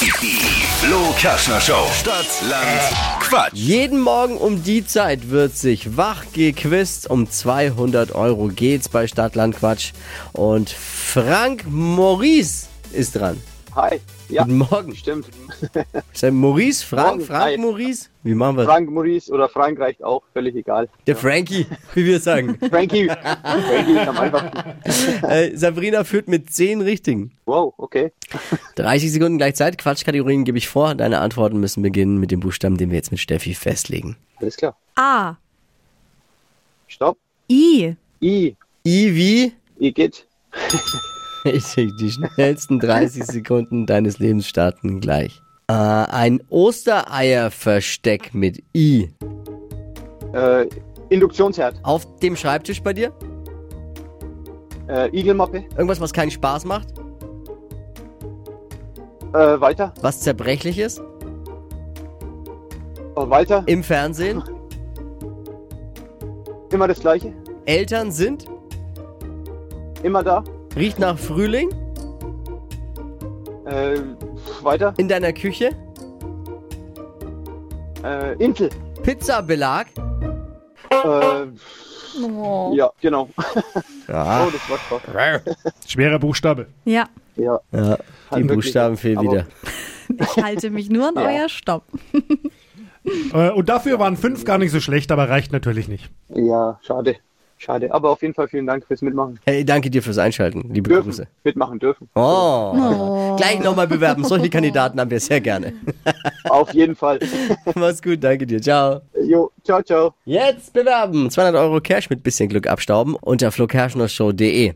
Die Flo Kaschner Show. Stadt, Land, Quatsch. Jeden Morgen um die Zeit wird sich wach gequizt. Um 200 Euro geht's bei Stadtland Quatsch. Und Frank Maurice ist dran. Hi. Ja, Guten Morgen. stimmt. Ist Maurice? Frank? Morgen. Frank Hi. Maurice? Wie machen wir Frank Maurice oder Frank reicht auch, völlig egal. Der Frankie, wie wir sagen. Frankie. Frankie ist am einfachsten. äh, Sabrina führt mit 10 Richtigen. Wow, okay. 30 Sekunden gleich Zeit. Quatschkategorien gebe ich vor. Deine Antworten müssen beginnen mit dem Buchstaben, den wir jetzt mit Steffi festlegen. Alles klar. A. Stopp. I. I. I wie? I geht. Richtig, die schnellsten 30 Sekunden deines Lebens starten gleich. Äh, ein Ostereierversteck mit I. Äh, Induktionsherd. Auf dem Schreibtisch bei dir? Äh, Igelmappe. Irgendwas, was keinen Spaß macht? Äh, weiter. Was zerbrechlich ist? Äh, weiter. Im Fernsehen? Immer das gleiche. Eltern sind? Immer da. Riecht nach Frühling? Äh, weiter. In deiner Küche? Äh, Intel. Pizzabelag? Äh, Oh. ja, genau. Ja. Oh, das war krass. Schwerer Buchstabe. Ja, Ja. ja die wirklich, Buchstaben fehlen wieder. ich halte mich nur an Ja. euer Stopp. Äh, und dafür waren fünf gar nicht so schlecht, aber reicht natürlich nicht. Ja, schade. Schade. Aber auf jeden Fall vielen Dank fürs Mitmachen. Hey, danke dir fürs Einschalten. Liebe Dürfen. Grüße. Mitmachen dürfen. Oh. Gleich nochmal bewerben. Solche Kandidaten haben wir sehr gerne. Auf jeden Fall. Mach's gut, danke dir. Ciao. Jo, ciao, ciao. Jetzt bewerben. 200 Euro Cash mit bisschen Glück abstauben unter flokerschnershow.de.